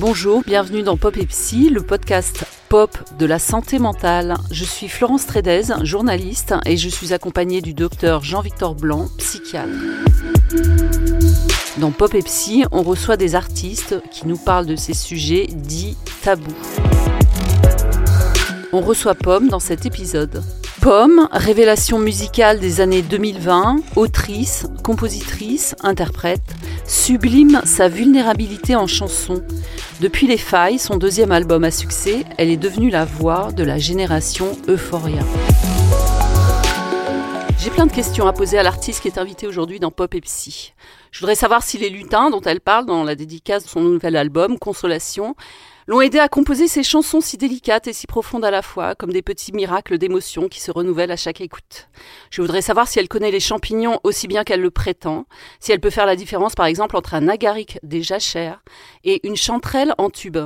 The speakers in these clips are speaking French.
Bonjour, bienvenue dans Pop et Psy, le podcast pop de la santé mentale. Je suis Florence Trédez, journaliste, et je suis accompagnée du docteur Jean-Victor Blanc, psychiatre. Dans Pop et Psy, on reçoit des artistes qui nous parlent de ces sujets dits tabous. On reçoit Pomme dans cet épisode. Pomme, révélation musicale des années 2020, autrice, compositrice, interprète, sublime sa vulnérabilité en chanson. Depuis Les Failles, son deuxième album à succès, elle est devenue la voix de la génération Euphoria. J'ai plein de questions à poser à l'artiste qui est invité aujourd'hui dans Pop et Psy. Je voudrais savoir si les lutins dont elle parle dans la dédicace de son nouvel album, Consolation, l'ont aidé à composer ces chansons si délicates et si profondes à la fois, comme des petits miracles d'émotion qui se renouvellent à chaque écoute. Je voudrais savoir si elle connaît les champignons aussi bien qu'elle le prétend, si elle peut faire la différence par exemple entre un agaric des jachères et une chanterelle en tube.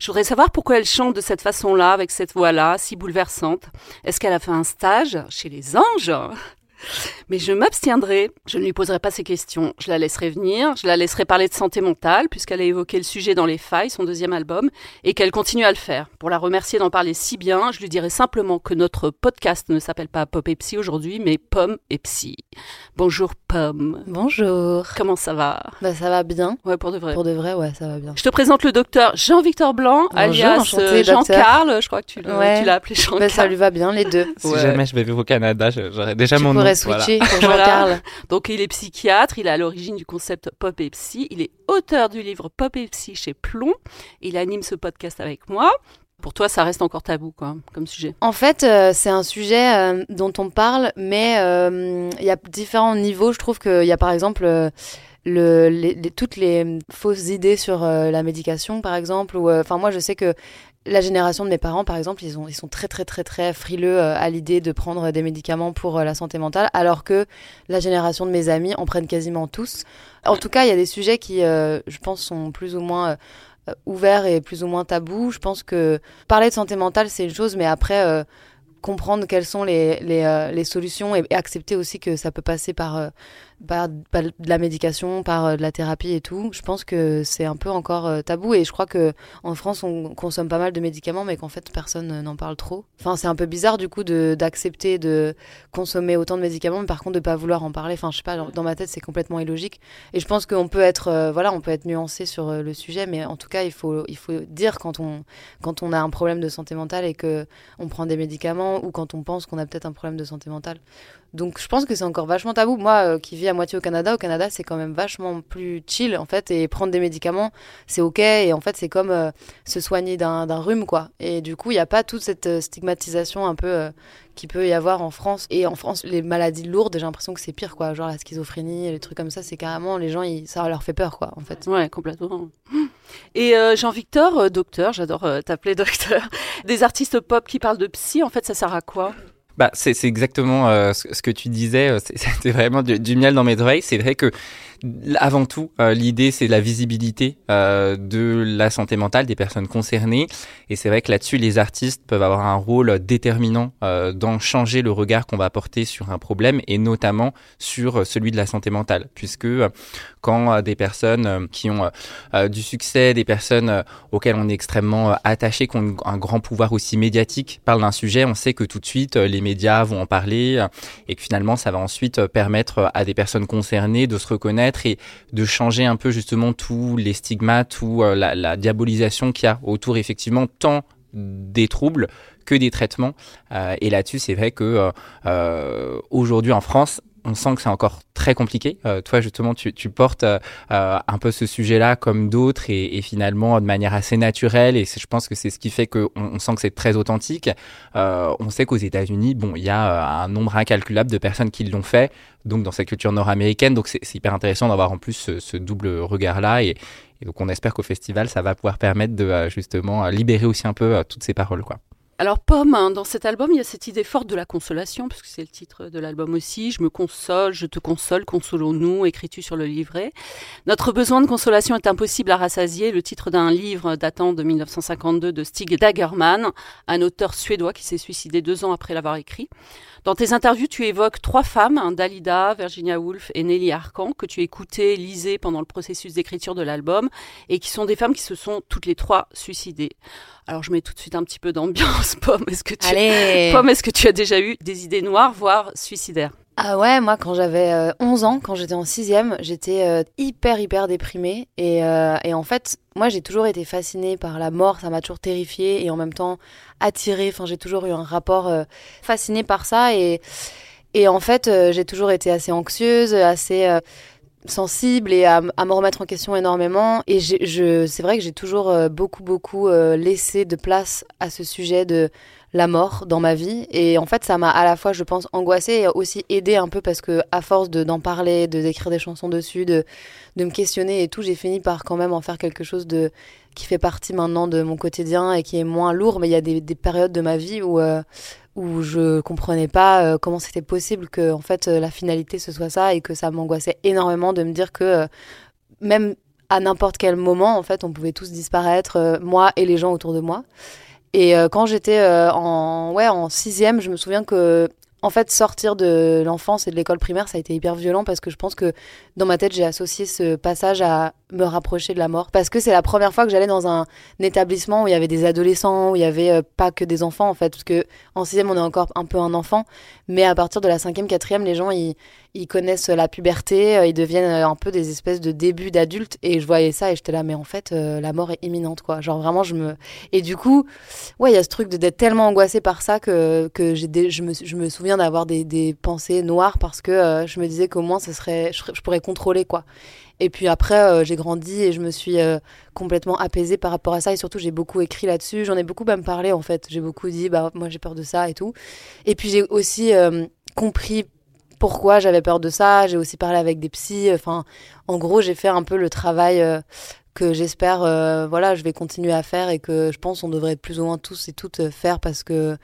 Je voudrais savoir pourquoi elle chante de cette façon-là, avec cette voix-là, si bouleversante. Est-ce qu'elle a fait un stage chez les anges? Mais je m'abstiendrai, je ne lui poserai pas ces questions. Je la laisserai venir, je la laisserai parler de santé mentale, puisqu'elle a évoqué le sujet dans Les Failles, son deuxième album, et qu'elle continue à le faire. Pour la remercier d'en parler si bien, je lui dirai simplement que notre podcast ne s'appelle pas Pop et Psy aujourd'hui, mais Pomme et Psy. Bonjour Pomme. Bonjour. Comment ça va? Bah ça va bien. Ouais, pour de vrai. Pour de vrai, ouais, ça va bien. Je te présente le docteur Jean-Victor Blanc, alias euh, Jean-Carl, je crois que tu l'as appelé Jean-Carl. Bah, ça lui va bien, les deux. Si jamais je vais vivre au Canada, j'aurais déjà mon nom switcher pour Jean-Carl. Donc il est psychiatre, il est à l'origine du concept Pop et Psy, il est auteur du livre Pop et Psy chez Plomb, il anime ce podcast avec moi. Pour toi, ça reste encore tabou, quoi, comme sujet. En fait, euh, c'est un sujet euh, dont on parle, mais euh, il y a différents niveaux. Je trouve qu'il y a par exemple le, toutes les fausses idées sur la médication, par exemple. Enfin, moi, je sais que la génération de mes parents, par exemple, ils, ont, ils sont très très très très frileux euh, à l'idée de prendre des médicaments pour euh, la santé mentale, alors que la génération de mes amis en prennent quasiment tous. En tout cas, il y a des sujets qui, euh, je pense, sont plus ou moins ouverts et plus ou moins tabous. Je pense que parler de santé mentale, c'est une chose, mais après, comprendre quelles sont les solutions et, accepter aussi que ça peut passer par par, de la médication, par euh, de la thérapie et tout. Je pense que c'est un peu encore euh, tabou et je crois que en France on consomme pas mal de médicaments mais qu'en fait personne n'en parle trop. Enfin c'est un peu bizarre du coup d'accepter de, consommer autant de médicaments mais par contre de pas vouloir en parler. Enfin je sais pas dans ma tête c'est complètement illogique et je pense qu'on peut être euh, voilà on peut être nuancé sur le sujet mais en tout cas il faut il faut dire quand on quand on a un problème de santé mentale et que on prend des médicaments ou quand on pense qu'on a peut-être un problème de santé mentale. Donc je pense que c'est encore vachement tabou. Moi qui vis à moitié au Canada. Au Canada, c'est quand même vachement plus chill, en fait, et prendre des médicaments, c'est ok. Et en fait, c'est comme euh, se soigner d'un rhume, quoi. Et du coup, il n'y a pas toute cette euh, stigmatisation un peu euh, qui peut y avoir en France. Et en France, les maladies lourdes, j'ai l'impression que c'est pire, quoi. Genre la schizophrénie, les trucs comme ça, c'est carrément, les gens, ça leur fait peur, quoi, en fait. Ouais, complètement. Et Jean-Victor, docteur, j'adore t'appeler docteur, des artistes pop qui parlent de psy, en fait, ça sert à quoi? Bah, c'est exactement euh, ce, que tu disais. Euh, c'était vraiment du, du, miel dans mes oreilles. C'est vrai que avant tout, euh, l'idée c'est la visibilité euh, de la santé mentale des personnes concernées. Et c'est vrai que là-dessus, les artistes peuvent avoir un rôle déterminant euh, dans changer le regard qu'on va porter sur un problème et notamment sur celui de la santé mentale. Puisque quand des personnes qui ont du succès, des personnes auxquelles on est extrêmement attaché, qui ont un grand pouvoir aussi médiatique, parlent d'un sujet, on sait que tout de suite les médias vont en parler et que finalement ça va ensuite permettre à des personnes concernées de se reconnaître et de changer un peu justement tous les stigmates ou euh, la, diabolisation qu'il y a autour effectivement tant des troubles que des traitements. Euh, et là-dessus, c'est vrai que euh, aujourd'hui en France, on sent que c'est encore très compliqué. Euh, toi, justement, tu, tu portes euh, euh, un peu ce sujet-là comme d'autres et, et, finalement de manière assez naturelle. Et je pense que c'est ce qui fait qu'on on sent que c'est très authentique. on sait qu'aux États-Unis, bon, il y a un nombre incalculable de personnes qui l'ont fait, donc dans cette culture nord-américaine. Donc c'est hyper intéressant d'avoir en plus ce, ce double regard-là. Et, et, donc on espère qu'au festival, ça va pouvoir permettre de justement libérer aussi un peu toutes ces paroles, quoi. Alors Pomme, hein, dans cet album, il y a cette idée forte de la consolation, puisque c'est le titre de l'album aussi. Je me console, je te console, consolons-nous, écris-tu sur le livret. Notre besoin de consolation est impossible à rassasier, le titre d'un livre datant de 1952 de Stig Dagerman, un auteur suédois qui s'est suicidé deux ans après l'avoir écrit. Dans tes interviews, tu évoques trois femmes, hein, Dalida, Virginia Woolf et Nelly Arcan, que tu écoutais, lisais pendant le processus d'écriture de l'album, et qui sont des femmes qui se sont toutes les trois suicidées. Alors je mets tout de suite un petit peu d'ambiance, Pomme. Est-ce que tu, Pomme, est-ce que tu as déjà eu des idées noires, voire suicidaires? Ah ouais, moi quand j'avais 11 euh, ans, quand j'étais en sixième, j'étais euh, hyper hyper déprimée et, euh, et en fait, moi j'ai toujours été fascinée par la mort, ça m'a toujours terrifiée et en même temps attirée. Enfin, j'ai toujours eu un rapport fasciné par ça et et en fait, j'ai toujours été assez anxieuse, assez sensible et à, me remettre en question énormément. Et je, c'est vrai que j'ai toujours beaucoup, beaucoup laissé de place à ce sujet de la mort dans ma vie. Et en fait, ça m'a à la fois, je pense, angoissée et aussi aidé un peu parce que, à force de, d'en parler, de d'écrire des chansons dessus, de, de me questionner et tout, j'ai fini par quand même en faire quelque chose de qui fait partie maintenant de mon quotidien et qui est moins lourd. Mais il y a des, des périodes de ma vie où, euh, où je comprenais pas euh, comment c'était possible que, en fait, euh, la finalité ce soit ça et que ça m'angoissait énormément de me dire que même à n'importe quel moment, en fait, on pouvait tous disparaître, moi et les gens autour de moi. Et euh, quand j'étais euh, en ouais en sixième, je me souviens que en fait sortir de l'enfance et de l'école primaire, ça a été hyper violent parce que je pense que dans ma tête j'ai associé ce passage à me rapprocher de la mort. Parce que c'est la première fois que j'allais dans un, établissement où il y avait des adolescents, où il y avait euh, pas que des enfants en fait, parce que en sixième on est encore un peu un enfant, mais à partir de la cinquième, quatrième, les gens ils, connaissent la puberté, euh, ils deviennent euh, un peu des espèces de débuts d'adultes. Et je voyais ça et j'étais là mais en fait la mort est imminente quoi, genre vraiment je me et du coup ouais il y a ce truc d'être tellement angoissée par ça que que j'ai je me je me souviens d'avoir des, des pensées noires parce que je me disais qu'au moins ça serait je pourrais contrôler quoi et puis après, euh, j'ai grandi et je me suis euh, complètement apaisée par rapport à ça. Et surtout, j'ai beaucoup écrit là-dessus. J'en ai beaucoup même parlé, en fait. J'ai beaucoup dit, bah, moi, j'ai peur de ça et tout. Et puis, j'ai aussi euh, compris pourquoi j'avais peur de ça. J'ai aussi parlé avec des psys. Enfin, en gros, j'ai fait un peu le travail que j'espère, voilà, je vais continuer à faire et que je pense on devrait plus ou moins tous et toutes faire parce que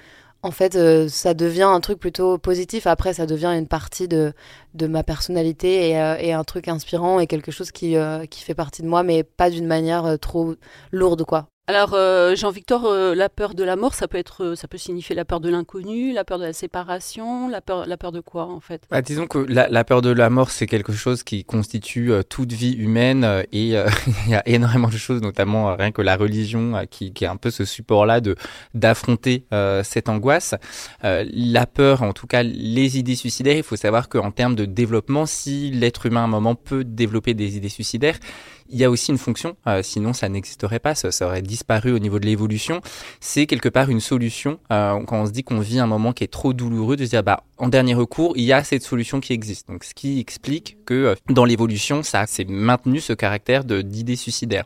en fait, euh, ça devient un truc plutôt positif. Après, ça devient une partie de, de ma personnalité et, euh, et un truc inspirant et quelque chose qui, euh, qui fait partie de moi, mais pas d'une manière trop lourde, quoi. Alors, euh, Jean-Victor, euh, la peur de la mort, ça peut être, euh, ça peut signifier la peur de l'inconnu, la peur de la séparation, la peur, la peur de quoi en fait? Bah, Disons que la, peur de la mort, c'est quelque chose qui constitue toute vie humaine et il y a énormément de choses, notamment rien que la religion, qui, qui, est un peu ce support-là de d'affronter cette angoisse. la peur, en tout cas, les idées suicidaires. Il faut savoir qu'en termes de développement, si l'être humain à un moment peut développer des idées suicidaires, il y a aussi une fonction, euh, sinon ça n'existerait pas, ça, aurait disparu au niveau de l'évolution. C'est quelque part une solution euh, quand on se dit qu'on vit un moment qui est trop douloureux, de se dire bah en dernier recours il y a cette solution qui existe. Donc ce qui explique que euh, dans l'évolution ça s'est maintenu ce caractère d'idée suicidaire.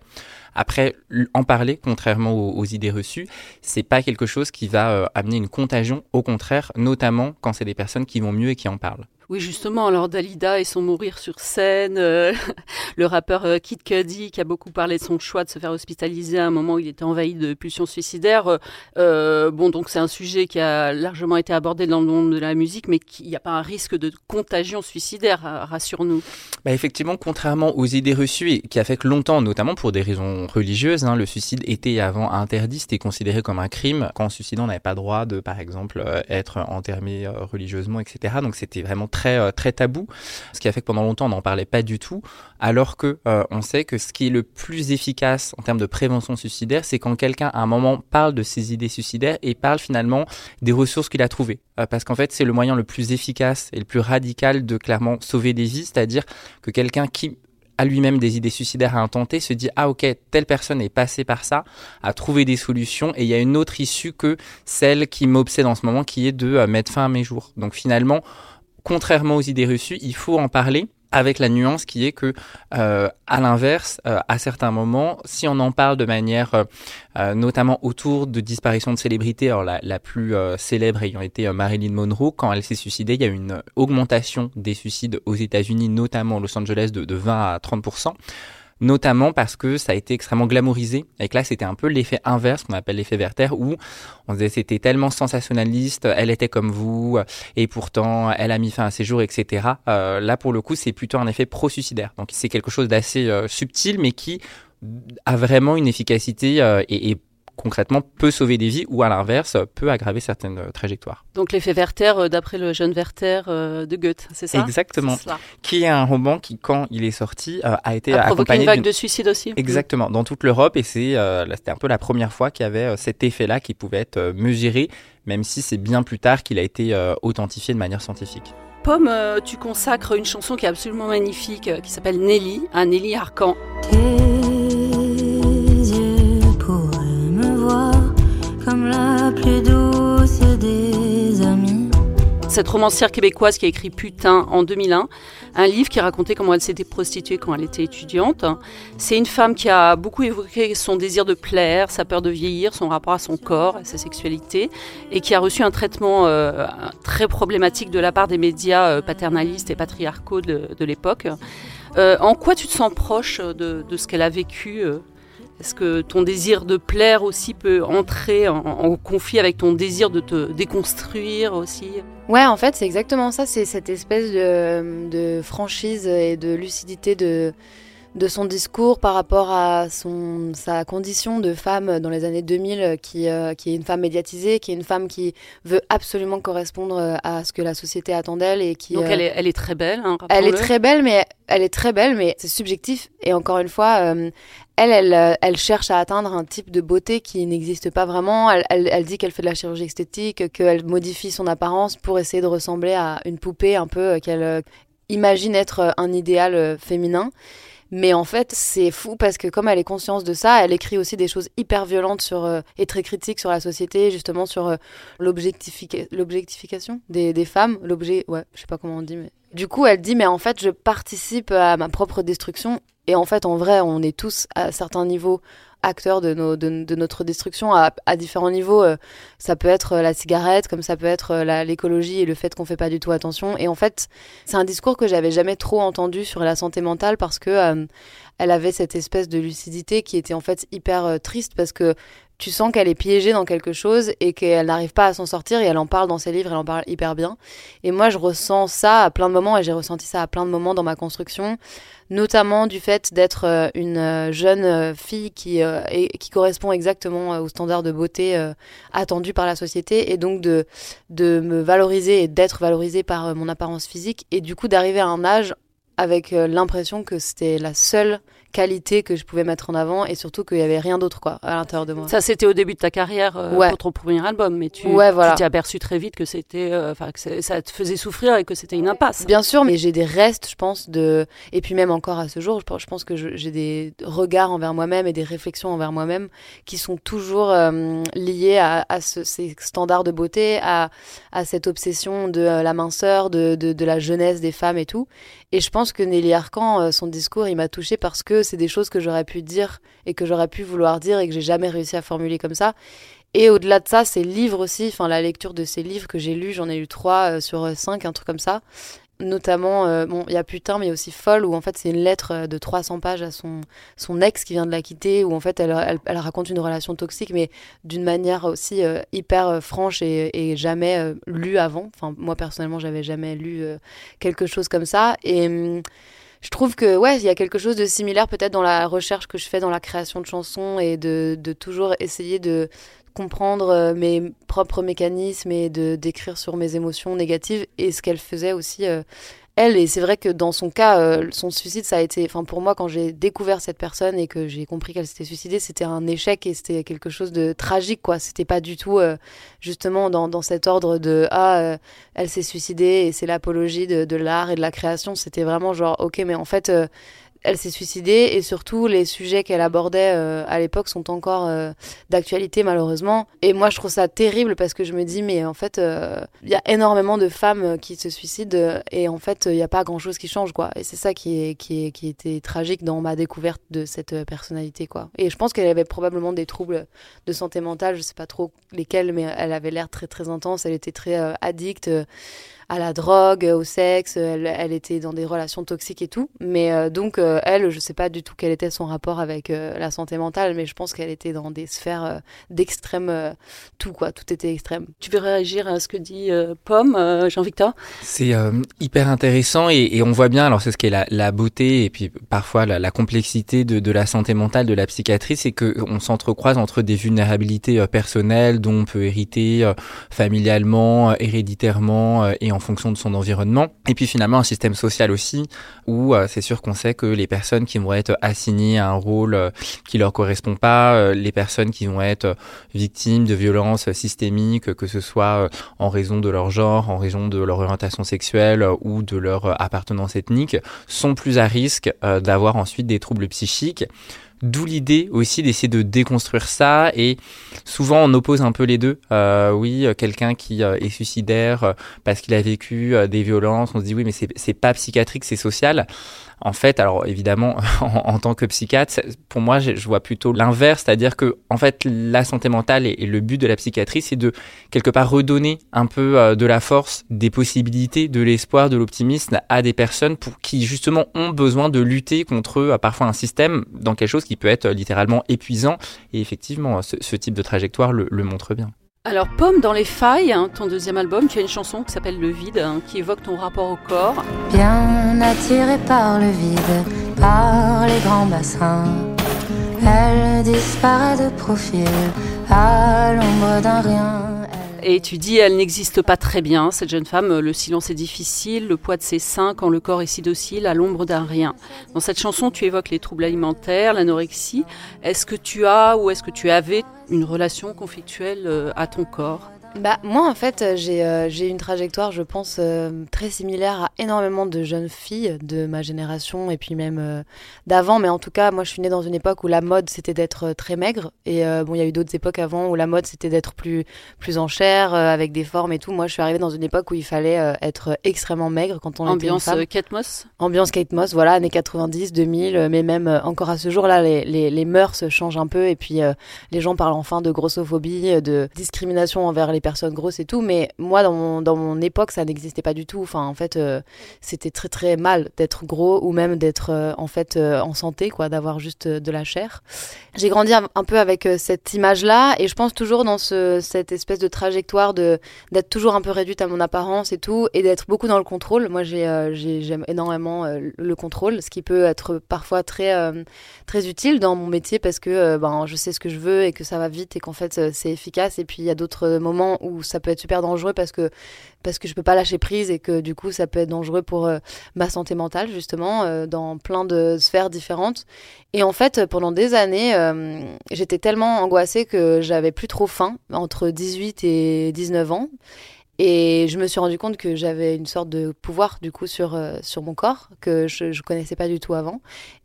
Après, en parler, contrairement aux, idées reçues, c'est pas quelque chose qui va amener une contagion. Au contraire, notamment quand c'est des personnes qui vont mieux et qui en parlent. Oui, justement, alors Dalida et son mourir sur scène, euh, le rappeur euh, Kid Cudi qui a beaucoup parlé de son choix de se faire hospitaliser à un moment où il était envahi de pulsions suicidaires. Euh, bon, donc c'est un sujet qui a largement été abordé dans le monde de la musique, mais il n'y a pas un risque de contagion suicidaire, rassure-nous. Bah effectivement, contrairement aux idées reçues, qui a fait que longtemps, notamment pour des raisons religieuses, hein, le suicide était avant interdit, c'était considéré comme un crime. Quand on suicidait, on n'avait pas le droit de, par exemple, être enterré religieusement, etc. Donc c'était vraiment très très euh, très tabou, ce qui a fait que pendant longtemps on n'en parlait pas du tout, alors que euh, on sait que ce qui est le plus efficace en termes de prévention suicidaire, c'est quand quelqu'un à un moment parle de ses idées suicidaires et parle finalement des ressources qu'il a trouvées, euh, parce qu'en fait c'est le moyen le plus efficace et le plus radical de clairement sauver des vies, c'est-à-dire que quelqu'un qui a lui-même des idées suicidaires à intenter, se dit ah ok telle personne est passée par ça, a trouvé des solutions et il y a une autre issue que celle qui m'obsède en ce moment qui est de mettre fin à mes jours. Donc finalement contrairement aux idées reçues, il faut en parler avec la nuance qui est que, euh, à l'inverse, euh, à certains moments, si on en parle de manière, euh, notamment autour de disparitions de célébrités, alors la, la plus célèbre ayant été Marilyn Monroe, quand elle s'est suicidée, il y a eu une augmentation des suicides aux États-Unis, notamment à Los Angeles, de, de 20 à 30 notamment parce que ça a été extrêmement glamourisé. Et que là, c'était un peu l'effet inverse qu'on appelle l'effet Werther, où on disait c'était tellement sensationnaliste, elle était comme vous, et pourtant elle a mis fin à ses jours, etc. Euh, là, pour le coup, c'est plutôt un effet pro-suicidaire. Donc c'est quelque chose d'assez euh, subtil, mais qui a vraiment une efficacité euh, et, et concrètement peut sauver des vies ou à l'inverse peut aggraver certaines euh, trajectoires. Donc l'effet Werther euh, d'après le jeune Werther euh, de Goethe, c'est ça? Exactement. Qui est un roman qui quand il est sorti a été a accompagné une vague de suicide aussi? Exactement, dans toute l'Europe et c'est c'était un peu la première fois qu'il y avait cet effet-là qui pouvait être mesuré même si c'est bien plus tard qu'il a été authentifié de manière scientifique. Pomme, tu consacres une chanson qui est absolument magnifique, qui s'appelle Nelly, à Nelly Arcan. Cette romancière québécoise qui a écrit Putain en 2001, un livre qui racontait comment elle s'était prostituée quand elle était étudiante. C'est une femme qui a beaucoup évoqué son désir de plaire, sa peur de vieillir, son rapport à son corps, à sa sexualité, et qui a reçu un traitement euh, très problématique de la part des médias euh, paternalistes et patriarcaux de, l'époque. Euh, en quoi tu te sens proche de, ce qu'elle a vécu est-ce que ton désir de plaire aussi peut entrer en, conflit avec ton désir de te déconstruire aussi? Ouais, en fait, c'est exactement ça. C'est cette espèce de, franchise et de lucidité de, de son discours par rapport à son, sa condition de femme dans les années 2000, qui, euh, qui est une femme médiatisée, qui est une femme qui veut absolument correspondre à ce que la société attend d'elle. Et qui, Donc elle, est, elle est très belle. Hein, elle est très belle, mais elle est très belle, mais c'est subjectif. Et encore une fois, euh, elle, euh, elle, cherche à atteindre un type de beauté qui n'existe pas vraiment. Elle, dit qu'elle fait de la chirurgie esthétique, qu'elle modifie son apparence pour essayer de ressembler à une poupée un peu euh, qu'elle euh, imagine être un idéal féminin. Mais en fait, c'est fou parce que comme elle est conscience de ça, elle écrit aussi des choses hyper violentes sur et très critiques sur la société, justement sur l'objectification des, des, femmes, l'objet, ouais, je sais pas comment on dit, mais du coup, elle dit mais en fait, je participe à ma propre destruction. Et en fait, en vrai, on est tous à certains niveaux acteurs de, nos, de, notre destruction à, différents niveaux. Euh, ça peut être la cigarette, comme ça peut être euh, l'écologie et le fait qu'on fait pas du tout attention. Et en fait, c'est un discours que j'avais jamais trop entendu sur la santé mentale parce que euh, elle avait cette espèce de lucidité qui était en fait hyper triste parce que tu sens qu'elle est piégée dans quelque chose et qu'elle n'arrive pas à s'en sortir et elle en parle dans ses livres, elle en parle hyper bien. Et moi, je ressens ça à plein de moments et j'ai ressenti ça à plein de moments dans ma construction, notamment du fait d'être euh, une euh, jeune euh, fille qui, qui correspond exactement aux standards de beauté attendus par la société et donc de, de me valoriser et d'être valorisée par mon apparence physique et du coup d'arriver à un âge avec l'impression que c'était la seule qualité que je pouvais mettre en avant et surtout qu'il y avait rien d'autre quoi à l'intérieur de moi. Ça c'était au début de ta carrière euh, pour ton premier album, mais tu t'es aperçu très vite que c'était, euh, enfin que ça te faisait souffrir et que c'était une impasse. Bien sûr, mais j'ai des restes, je pense de, et puis même encore à ce jour, je pense que j'ai des regards envers moi-même et des réflexions envers moi-même qui sont toujours euh, liés à, à ce, ces standards de beauté, à, à cette obsession de la minceur, de, de, de, la jeunesse des femmes et tout. Et je pense que Nelly Arcan, son discours, il m'a touchée parce que c'est des choses que j'aurais pu dire et que j'aurais pu vouloir dire et que j'ai jamais réussi à formuler comme ça. Et au-delà de ça, ces livres aussi, enfin la lecture de ces livres que j'ai lus, j'en ai lu trois euh, sur euh, cinq, un truc comme ça. Notamment, euh, bon, il y a Putain, mais aussi Folle, où en fait c'est une lettre de 300 pages à son, son ex qui vient de la quitter, où en fait elle, elle, raconte une relation toxique, mais d'une manière aussi hyper franche et, et jamais lue avant. Enfin, moi personnellement, j'avais jamais lu quelque chose comme ça. Et. Hum, je trouve que ouais, il y a quelque chose de similaire peut-être dans la recherche que je fais dans la création de chansons et de, de toujours essayer de comprendre euh, mes propres mécanismes et de d'écrire sur mes émotions négatives et ce qu'elle faisait aussi euh, elle. Et c'est vrai que dans son cas, euh, son suicide, ça a été, enfin pour moi, quand j'ai découvert cette personne et que j'ai compris qu'elle s'était suicidée, c'était un échec et c'était quelque chose de tragique, quoi. C'était pas du tout justement dans, dans, cet ordre de ah, elle s'est suicidée et c'est l'apologie de, de l'art et de la création. C'était vraiment genre ok, mais en fait elle s'est suicidée et surtout les sujets qu'elle abordait euh, à l'époque sont encore euh, d'actualité malheureusement. Et moi je trouve ça terrible parce que je me dis mais en fait euh, il y a énormément de femmes qui se suicident et en fait il n'y a pas grand chose qui change quoi. Et c'est ça qui, est, qui, est, qui était tragique dans ma découverte de cette personnalité quoi. Et je pense qu'elle avait probablement des troubles de santé mentale, je sais pas trop lesquels mais elle avait l'air très très intense, elle était très addicte à la drogue, au sexe, elle, était dans des relations toxiques et tout. Mais donc, elle, je sais pas du tout quel était son rapport avec la santé mentale, mais je pense qu'elle était dans des sphères d'extrême tout, quoi. Tout était extrême. Tu veux réagir à ce que dit Pomme, Jean-Victor? C'est hyper intéressant et, on voit bien, alors c'est ce qui est la, beauté et puis parfois la, complexité de, de, la santé mentale, de la psychiatrie, c'est qu'on s'entrecroise entre des vulnérabilités personnelles dont on peut hériter familialement, héréditairement et en fonction de son environnement. Et puis finalement un système social aussi où c'est sûr qu'on sait que les personnes qui vont être assignées à un rôle qui leur correspond pas, les personnes qui vont être victimes de violences systémiques, que ce soit en raison de leur genre, en raison de leur orientation sexuelle ou de leur appartenance ethnique, sont plus à risque d'avoir ensuite des troubles psychiques. D'où l'idée aussi d'essayer de déconstruire ça et souvent on oppose un peu les deux. Euh, oui, quelqu'un qui euh, est suicidaire euh, parce qu'il a vécu des violences, on se dit oui mais c'est pas psychiatrique, c'est social. En fait, alors évidemment, en, tant que psychiatre, pour moi, je, vois plutôt l'inverse, c'est-à-dire que en fait, la santé mentale et, le but de la psychiatrie, c'est de quelque part redonner un peu euh, de la force, des possibilités, de l'espoir, de l'optimisme à des personnes pour qui justement ont besoin de lutter contre euh, parfois un système dans quelque chose qui peut être littéralement épuisant. Et effectivement, ce, type de trajectoire le montre bien. Alors Pomme dans les failles, hein, ton deuxième album, tu as une chanson qui s'appelle Le vide, hein, qui évoque ton rapport au corps. Bien attirée par le vide, par les grands bassins, elle disparaît de profil à l'ombre d'un rien. Et tu dis, elle n'existe pas très bien, cette jeune femme. Le silence est difficile, le poids de ses seins quand le corps est si docile, à l'ombre d'un rien. Dans cette chanson, tu évoques les troubles alimentaires, l'anorexie. Est-ce que tu as ou est-ce que tu avais une relation conflictuelle euh, à ton corps? Bah, moi, en fait, j'ai euh, j'ai une trajectoire, je pense, euh, très similaire à énormément de jeunes filles de ma génération et puis même euh, d'avant. Mais en tout cas, moi, je suis née dans une époque où la mode, c'était d'être très maigre. Et bon, il y a eu d'autres époques avant où la mode, c'était d'être plus, plus en chair, avec des formes et tout. Moi, je suis arrivée dans une époque où il fallait être extrêmement maigre quand on Ambiance était une femme. Kate Moss? Ambiance Kate Moss, voilà, années 90, 2000. Mais même encore à ce jour-là, les, les, les, mœurs changent un peu. Et puis, les gens parlent enfin de grossophobie, de discrimination envers les personnes grosses et tout, mais moi, dans mon, époque, ça n'existait pas du tout. Enfin, en fait, euh, c'était très très mal d'être gros ou même d'être euh, en fait euh, en santé, quoi, d'avoir juste de la chair. J'ai grandi un peu avec cette image-là et je pense toujours dans ce, cette espèce de trajectoire de d'être toujours un peu réduite à mon apparence et tout et d'être beaucoup dans le contrôle. Moi, j'ai j'aime énormément le contrôle, ce qui peut être parfois très très utile dans mon métier parce que ben je sais ce que je veux et que ça va vite et qu'en fait c'est efficace et puis il y a d'autres moments où ça peut être super dangereux parce que parce que je peux pas lâcher prise et que du coup ça peut être dangereux pour euh, ma santé mentale justement euh, dans plein de sphères différentes. Et en fait pendant des années euh, j'étais tellement angoissée que j'avais plus trop faim entre 18 et 19 ans. Et je me suis rendu compte que j'avais une sorte de pouvoir du coup sur, sur mon corps que je ne connaissais pas du tout avant.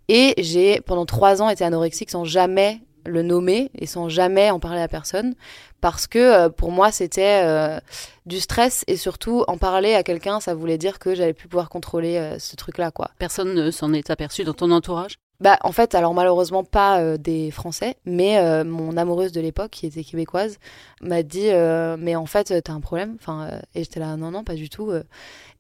Et j'ai pendant trois ans été anorexique sans jamais le nommer et sans jamais en parler à personne parce que euh, pour moi c'était euh, du stress et surtout en parler à quelqu'un ça voulait dire que j'allais plus pouvoir contrôler euh, ce truc là quoi. Personne ne s'en est aperçu dans ton entourage? Bah, en fait, alors malheureusement pas des Français, mais mon amoureuse de l'époque, qui était québécoise, m'a dit Mais en fait, t'as un problème? Enfin, Et j'étais là Non, non, pas du tout.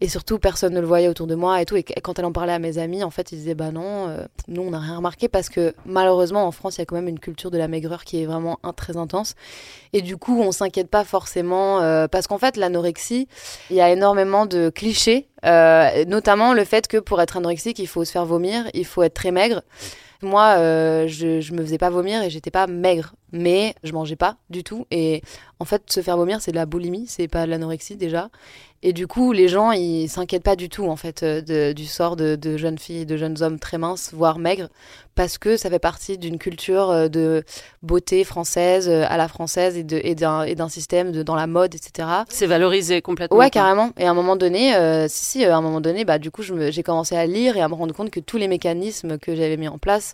Et surtout, personne ne le voyait autour de moi et tout. Et quand elle en parlait à mes amis, en fait, ils disaient Bah non, euh, nous, on n'a rien remarqué parce que malheureusement, en France, il y a quand même une culture de la maigreur qui est vraiment très intense. Et du coup, on s'inquiète pas forcément euh, parce qu'en fait, l'anorexie, il y a énormément de clichés, euh, notamment le fait que pour être anorexique, il faut se faire vomir, il faut être très maigre. Moi, je, je me faisais pas vomir et j'étais pas maigre, mais je mangeais pas du tout. Et en fait, se faire vomir, c'est de la boulimie, c'est pas de l'anorexie déjà. Et du coup, les gens, ils s'inquiètent pas du tout, en fait, euh, du sort de, jeunes filles et de jeunes hommes très minces, voire maigres, parce que ça fait partie d'une culture euh, de beauté française, euh, à la française, et d'un système de, dans la mode, etc. C'est valorisé complètement. Ouais, carrément. Et à un moment donné, si, si, à un moment donné, bah, du coup, j'ai commencé à lire et à me rendre compte que tous les mécanismes que j'avais mis en place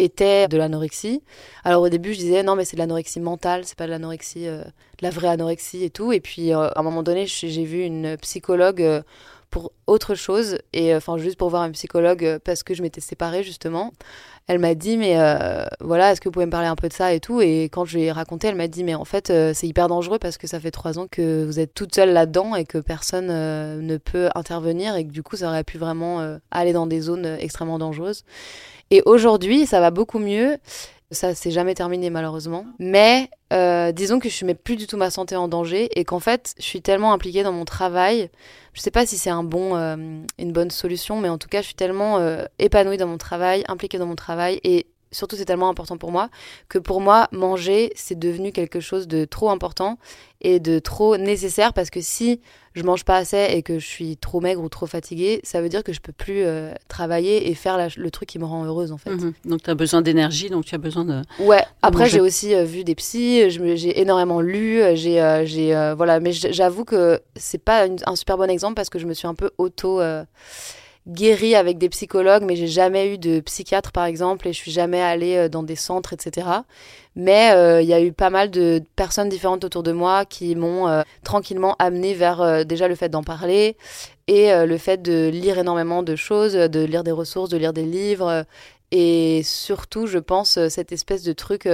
était de l'anorexie. Alors au début, je disais non, mais c'est de l'anorexie mentale, c'est pas de l'anorexie, euh, de la vraie anorexie et tout. Et puis euh, à un moment donné, j'ai vu une psychologue euh, pour autre chose et enfin juste pour voir un psychologue parce que je m'étais séparée justement elle m'a dit mais voilà est-ce que vous pouvez me parler un peu de ça et tout? Et quand je lui ai raconté elle m'a dit mais en fait c'est hyper dangereux parce que ça fait trois ans que vous êtes toute seule là-dedans et que personne ne peut intervenir et que du coup ça aurait pu vraiment aller dans des zones extrêmement dangereuses et aujourd'hui ça va beaucoup mieux ça s'est jamais terminé malheureusement. Mais euh, disons que je mets plus du tout ma santé en danger et qu'en fait je suis tellement impliquée dans mon travail. Je sais pas si c'est un bon, euh, une bonne solution, mais en tout cas je suis tellement euh, épanouie dans mon travail, impliquée dans mon travail et surtout c'est tellement important pour moi que pour moi manger c'est devenu quelque chose de trop important et de trop nécessaire parce que si je mange pas assez et que je suis trop maigre ou trop fatiguée, ça veut dire que je peux plus euh, travailler et faire le truc qui me rend heureuse en fait. Mhm. Donc tu as besoin d'énergie, donc tu as besoin de Ouais, après j'ai aussi euh, vu des psys, j'ai énormément lu, euh, j'ai j'ai voilà, mais j'avoue que c'est pas un super bon exemple parce que je me suis un peu auto guéri avec des psychologues, mais j'ai jamais eu de psychiatre par exemple, et je suis jamais allée euh, dans des centres, etc. Mais euh, il y a eu pas mal de personnes différentes autour de moi qui m'ont euh, tranquillement amené vers déjà le fait d'en parler et le fait de lire énormément de choses, de lire des ressources, de lire des livres, et surtout, je pense, cette espèce de truc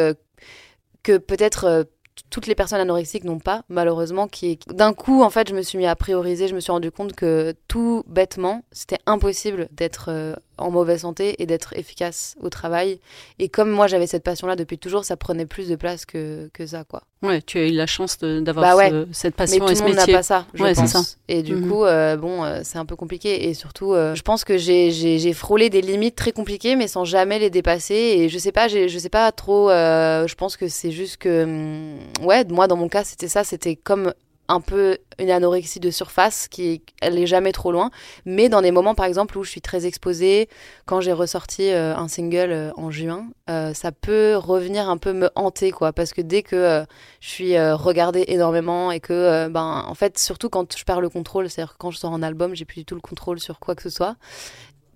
que peut-être toutes les personnes anorexiques n'ont pas, malheureusement, qui d'un coup, en fait, je me suis mis à prioriser, je me suis rendu compte que tout bêtement, c'était impossible d'être euh, en mauvaise santé et d'être efficace au travail. Et comme moi, j'avais cette passion-là depuis toujours, ça prenait plus de place que, que ça, quoi. Ouais, tu as eu la chance d'avoir bah cette passion Mais tout le monde n'a pas ça, je ouais, pense. Ça. Et du mhm. coup, euh, bon, euh, c'est un peu compliqué. Et surtout, euh, je pense que j'ai frôlé des limites très compliquées, mais sans jamais les dépasser. Et je sais pas, je sais pas trop. je pense que c'est juste que, hum, ouais, moi dans mon cas, c'était ça. C'était comme un peu une anorexie de surface qui elle jamais trop loin. Mais dans des moments par exemple où je suis très exposée quand j'ai ressorti euh, un single euh, en juin euh, ça peut revenir un peu me hanter quoi. Parce que dès que je suis regardée énormément et que ben en fait surtout quand je perds le contrôle c'est-à-dire quand je sors un album j'ai plus du tout le contrôle sur quoi que ce soit.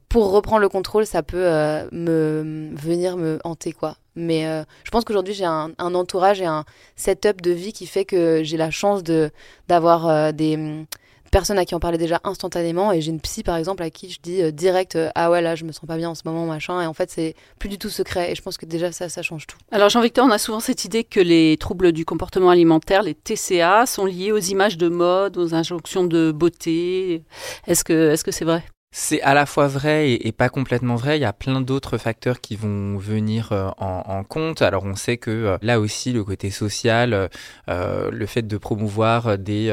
Pour reprendre le contrôle, ça peut me venir me hanter quoi. Mais euh, je pense qu'aujourd'hui, j'ai un, entourage et un setup de vie qui fait que j'ai la chance de d'avoir euh, des mm, personnes à qui on parlait déjà instantanément. Et j'ai une psy, par exemple, à qui je dis euh, direct Ah ouais, là, je me sens pas bien en ce moment, machin. Et en fait, c'est plus du tout secret. Et je pense que déjà, ça, ça change tout. Alors, Jean-Victor, on a souvent cette idée que les troubles du comportement alimentaire, les TCA, sont liés aux images de mode, aux injonctions de beauté. Est-ce que est-ce que c'est vrai? C'est à la fois vrai et, pas complètement vrai. Il y a plein d'autres facteurs qui vont venir euh, en, compte. Alors on sait que euh, là aussi le côté social, euh, le fait de promouvoir des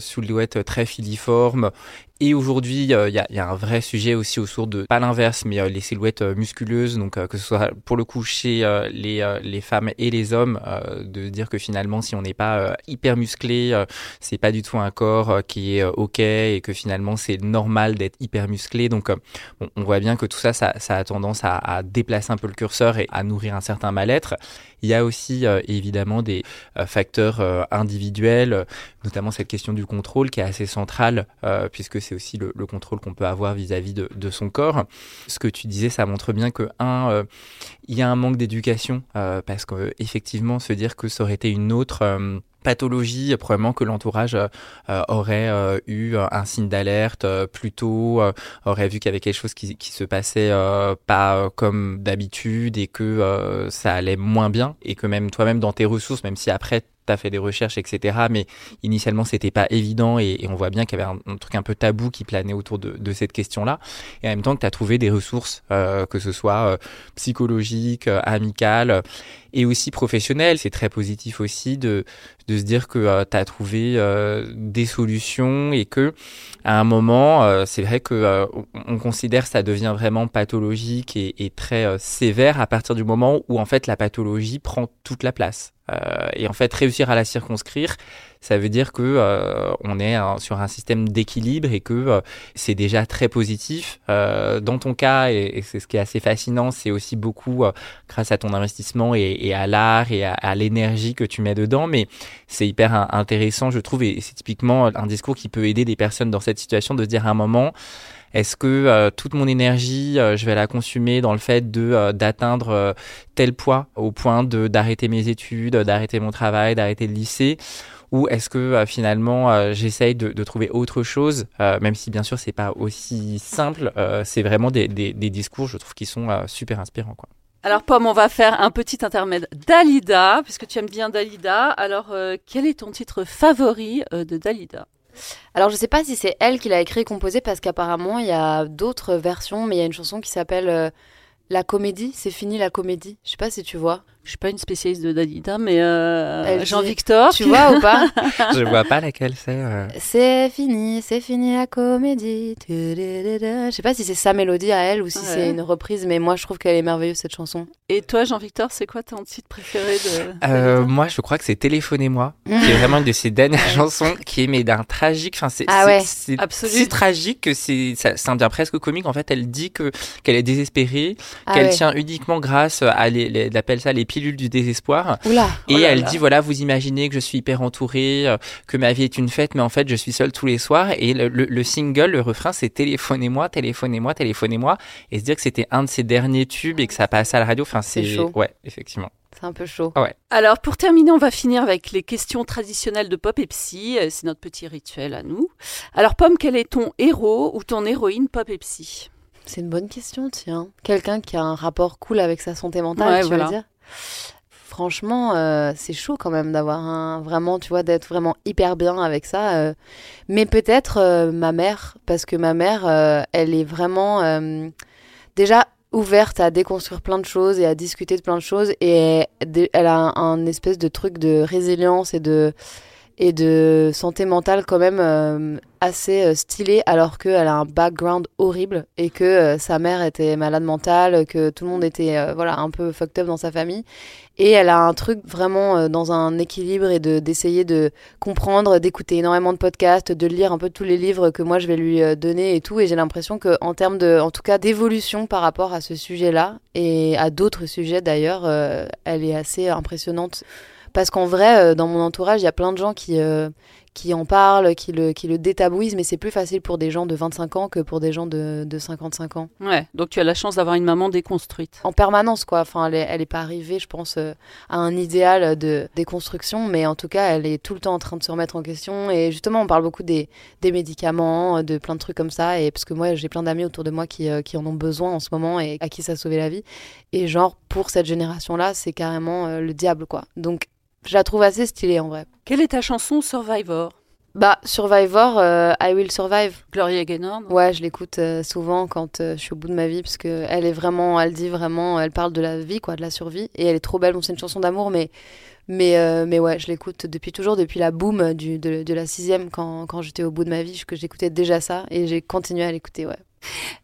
silhouettes très filiformes et aujourd'hui, il y, a un vrai sujet aussi autour de, pas l'inverse, mais les silhouettes musculeuses, donc que ce soit pour le coup chez les, les femmes et les hommes, de dire que finalement, si on n'est pas hyper musclé, c'est pas du tout un corps qui est ok et que finalement c'est normal d'être hyper musclé. Donc on voit bien que tout ça, ça, a tendance à, à, déplacer un peu le curseur et à nourrir un certain mal-être. Il y a aussi évidemment des facteurs individuels, notamment cette question du contrôle qui est assez centrale puisque c'est aussi le, contrôle qu'on peut avoir vis-à-vis de, son corps. Ce que tu disais, ça montre bien que, un, euh, il y a un manque d'éducation, euh, parce qu'effectivement, se dire que ça aurait été une autre euh, pathologie, probablement que l'entourage aurait eu un signe d'alerte plus tôt, aurait vu qu'il y avait quelque chose qui, qui se passait pas comme d'habitude et que ça allait moins bien et que même toi-même dans tes ressources, même si après tu as fait des recherches, etc. Mais initialement, c'était pas évident et, on voit bien qu'il y avait un, truc un peu tabou qui planait autour de, cette question-là. Et en même temps que tu as trouvé des ressources, euh, que ce soit euh, psychologiques, euh, amicales et aussi professionnelles. C'est très positif aussi de, de se dire que tu as trouvé des solutions et que à un moment, c'est vrai que on considère ça devient vraiment pathologique et, et très sévère à partir du moment où en fait la pathologie prend toute la place. Euh, et en fait, réussir à la circonscrire, ça veut dire que euh, on est sur un système d'équilibre et que euh, c'est déjà très positif. dans ton cas, et, c'est ce qui est assez fascinant, c'est aussi beaucoup grâce à ton investissement et, à l'art et à, l'énergie que tu mets dedans. Mais c'est hyper intéressant, je trouve, et c'est typiquement un discours qui peut aider des personnes dans cette situation de dire à un moment, est-ce que euh, toute mon énergie, euh, je vais la consumer dans le fait de euh, d'atteindre tel poids au point de d'arrêter mes études, d'arrêter mon travail, d'arrêter le lycée? Ou est-ce que finalement j'essaye de, trouver autre chose, même si bien sûr c'est pas aussi simple. c'est vraiment des, discours, je trouve, qui sont super inspirants. Alors Pomme, on va faire un petit intermède Dalida, puisque tu aimes bien Dalida. Alors quel est ton titre favori de Dalida? Alors je sais pas si c'est elle qui l'a écrit et composé parce qu'apparemment il y a d'autres versions, mais il y a une chanson qui s'appelle La comédie, c'est fini la comédie. Je sais pas si tu vois. Je suis pas une spécialiste de Dalida, mais euh, Jean-Victor. Tu vois ou pas? Je vois pas laquelle c'est. Euh. C'est fini, c'est fini la comédie. Je sais pas si c'est sa mélodie à elle ou si c'est une reprise, mais moi je trouve qu'elle est merveilleuse cette chanson. Et toi, Jean-Victor, c'est quoi ton titre préféré de euh, Moi, je crois que c'est Téléphonez-moi, qui est vraiment une de ses dernières chansons, qui est mais d'un tragique. Enfin, c'est ah ouais. si tragique que c'est ça, ça devient presque comique. En fait, elle dit que qu'elle est désespérée, ah qu'elle tient uniquement grâce à les, les, appelle ça les pilule du désespoir. et elle dit voilà, vous imaginez que je suis hyper entourée, euh, que ma vie est une fête, mais en fait je suis seule tous les soirs. Et le, single, le refrain, c'est téléphonez-moi, téléphonez-moi, téléphonez-moi. Et se dire que c'était un de ses derniers tubes et que ça passe à la radio, enfin c'est chaud. Ouais, effectivement. C'est un peu chaud. Ouais. Alors pour terminer, on va finir avec les questions traditionnelles de Pop et Psy. Euh, c'est notre petit rituel à nous. Alors Pomme, quel est ton héros ou ton héroïne Pop et Psy? C'est une bonne question, tiens. Quelqu'un qui a un rapport cool avec sa santé mentale, tu veux dire? Franchement, euh, c'est chaud quand même d'avoir un vraiment, tu vois, d'être vraiment hyper bien avec ça. Euh. Mais peut-être euh, ma mère, parce que ma mère, elle est vraiment déjà ouverte à déconstruire plein de choses et à discuter de plein de choses, et elle a un espèce de truc de résilience et de et de santé mentale quand même euh, assez euh, stylée alors qu'elle a un background horrible et que euh, sa mère était malade mentale, que tout le monde était voilà un peu fucked up dans sa famille et elle a un truc vraiment dans un équilibre et de d'essayer de comprendre, d'écouter énormément de podcasts, de lire un peu tous les livres que moi je vais lui donner et tout et j'ai l'impression que en termes de en tout cas d'évolution par rapport à ce sujet-là et à d'autres sujets d'ailleurs, elle est assez impressionnante. Parce qu'en vrai, euh, dans mon entourage, il y a plein de gens qui, euh, qui en parlent, qui le, qui le détabouisent, mais c'est plus facile pour des gens de 25 ans que pour des gens de, de 55 ans. Ouais, donc tu as la chance d'avoir une maman déconstruite. En permanence, quoi. Enfin, elle est, elle est pas arrivée, je pense, euh, à un idéal de déconstruction, mais en tout cas, elle est tout le temps en train de se remettre en question. Et justement, on parle beaucoup des, des médicaments, de plein de trucs comme ça. Et parce que moi, j'ai plein d'amis autour de moi qui, qui en ont besoin en ce moment et à qui ça a sauvé la vie. Et genre, pour cette génération-là, c'est carrément le diable, quoi. Donc, je la trouve assez stylée en vrai. Quelle est ta chanson Survivor? Bah, Survivor, euh, I Will Survive. Gloria Gaynor Ouais, je l'écoute euh, souvent quand euh, je suis au bout de ma vie, parce que elle est vraiment, elle dit vraiment, elle parle de la vie, quoi, de la survie, et elle est trop belle. Bon, c'est une chanson d'amour, mais, mais, mais ouais, je l'écoute depuis toujours, depuis la boom du, de, de la sixième, quand, quand j'étais au bout de ma vie, que j'écoutais déjà ça, et j'ai continué à l'écouter, ouais.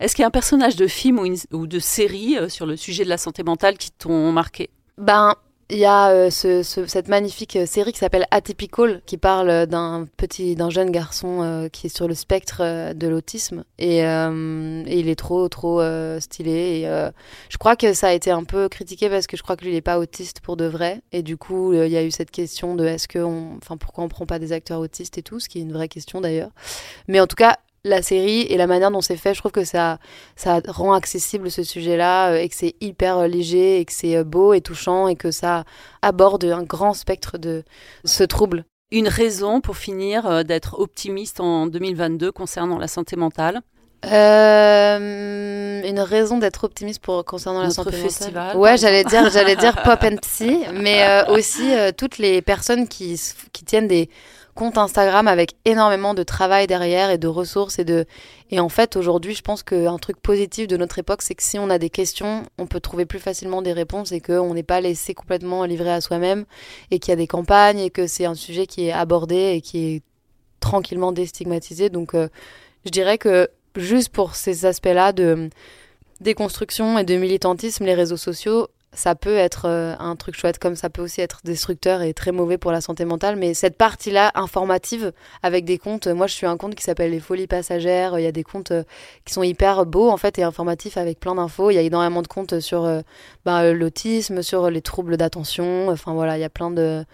Est-ce qu'il y a un personnage de film ou, ou de série sur le sujet de la santé mentale qui t'ont marqué? Ben, il y a euh, ce, cette magnifique euh, série qui s'appelle Atypical, qui parle d'un petit, d'un jeune garçon euh, qui est sur le spectre de l'autisme et, et, il est trop, trop stylé. Et, je crois que ça a été un peu critiqué parce que je crois que lui il est pas autiste pour de vrai. Et du coup, il y a eu cette question de est-ce que, on, enfin, pourquoi on prend pas des acteurs autistes et tout, ce qui est une vraie question d'ailleurs. Mais en tout cas, la série et la manière dont c'est fait, je trouve que ça, ça rend accessible ce sujet-là euh, et que c'est hyper euh, léger et que c'est euh, beau et touchant et que ça aborde un grand spectre de ce trouble. Une raison pour finir d'être optimiste en 2022 concernant la santé mentale? Une raison d'être optimiste pour concernant la santé festival, Ouais, j'allais dire, j'allais dire pop and psy, mais aussi toutes les personnes qui, qui tiennent des compte Instagram avec énormément de travail derrière et de ressources et de et en fait aujourd'hui je pense qu'un truc positif de notre époque c'est que si on a des questions on peut trouver plus facilement des réponses et qu'on n'est pas laissé complètement livré à soi-même et qu'il y a des campagnes et que c'est un sujet qui est abordé et qui est tranquillement déstigmatisé. Donc euh, je dirais que juste pour ces aspects-là de déconstruction et de militantisme les réseaux sociaux ça peut être euh, un truc chouette comme ça peut aussi être destructeur et très mauvais pour la santé mentale. Mais cette partie-là informative avec des comptes, moi je suis un compte qui s'appelle Les Folies Passagères. Il y a des comptes euh, qui sont hyper beaux en fait et informatifs avec plein d'infos. Il y a énormément de comptes sur euh, bah, l'autisme, sur les troubles d'attention. Enfin voilà, il y a plein de,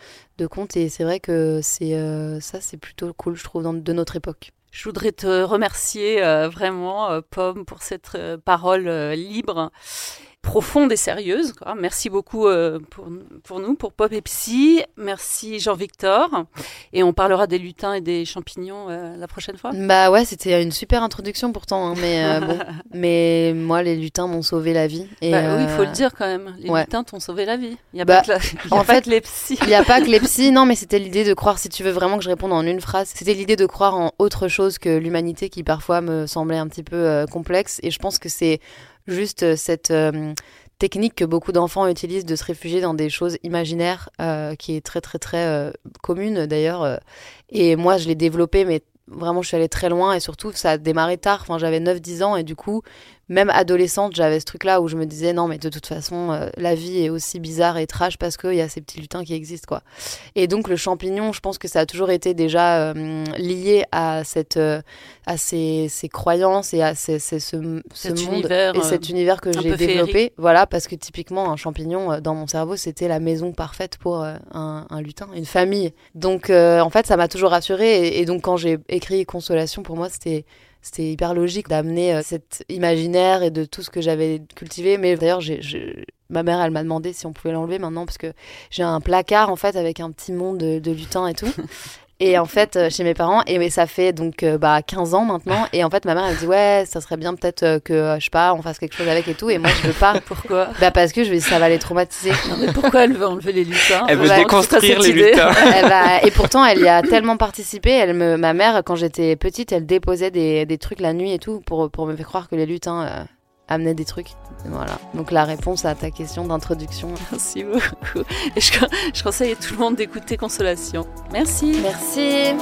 comptes et c'est vrai que c'est ça c'est plutôt cool je trouve dans, de notre époque. Je voudrais te remercier vraiment, Pomme, pour cette parole libre profonde et sérieuse. Quoi. Merci beaucoup euh, pour, pour nous, pour Pop et Psy. Merci Jean-Victor. Et on parlera des lutins et des champignons euh, la prochaine fois. Bah ouais, c'était une super introduction pourtant, hein, mais euh, bon. Mais moi, les lutins m'ont sauvé la vie. Et, Bah oui, il faut le dire quand même. Les ouais. lutins t'ont sauvé la vie. Il n'y a, Bah, pas que la- y a en pas fait, que les psys. Il n'y a pas que les psys, non, mais c'était l'idée de croire, si tu veux vraiment que je réponde en une phrase, c'était l'idée de croire en autre chose que l'humanité qui parfois me semblait un petit peu complexe. Et je pense que c'est juste euh, cette euh, technique que beaucoup d'enfants utilisent de se réfugier dans des choses imaginaires, euh, qui est très très très commune d'ailleurs. Et moi, je l'ai développée, mais vraiment, je suis allée très loin et surtout, ça a démarré tard. Enfin, j'avais 9-10 ans et du coup, même adolescente, j'avais ce truc-là où je me disais non, mais de toute façon, euh, la vie est aussi bizarre et trash parce qu'il y a ces petits lutins qui existent, quoi. Et donc, le champignon, je pense que ça a toujours été déjà euh, lié à cette, euh, à ces, ces croyances et à ces- ces- ce, monde univers, et cet univers que j'ai développé. féerique. Voilà, parce que typiquement, un champignon dans mon cerveau, c'était la maison parfaite pour un, un lutin, une famille. Donc, en fait, ça m'a toujours rassurée. Et, et donc, quand j'ai écrit Consolation, pour moi, c'était c'était hyper logique d'amener euh, cet imaginaire et de tout ce que j'avais cultivé. Mais d'ailleurs, ma mère, elle m'a demandé si on pouvait l'enlever maintenant parce que j'ai un placard en fait avec un petit monde de, de lutins et tout. Et en fait, euh, chez mes parents, et mais ça fait donc euh, bah, 15 ans maintenant. Et en fait, ma mère, elle dit Ouais, ça serait bien peut-être euh, que, je sais pas, on fasse quelque chose avec et tout. Et moi, je veux pas. Pourquoi? Bah, parce que je vais, ça va les traumatiser. Non, mais pourquoi elle veut enlever les lutins? Elle veut déconstruire les cette idée. lutins. Elle va- et pourtant, elle y a tellement participé. Elle me, ma mère, quand j'étais petite, elle déposait des, des trucs la nuit et tout pour, pour me faire croire que les lutins amenaient des trucs. Voilà. Donc la réponse à ta question d'introduction. Merci beaucoup. Et je, je conseille à tout le monde d'écouter Consolation. Merci. Merci.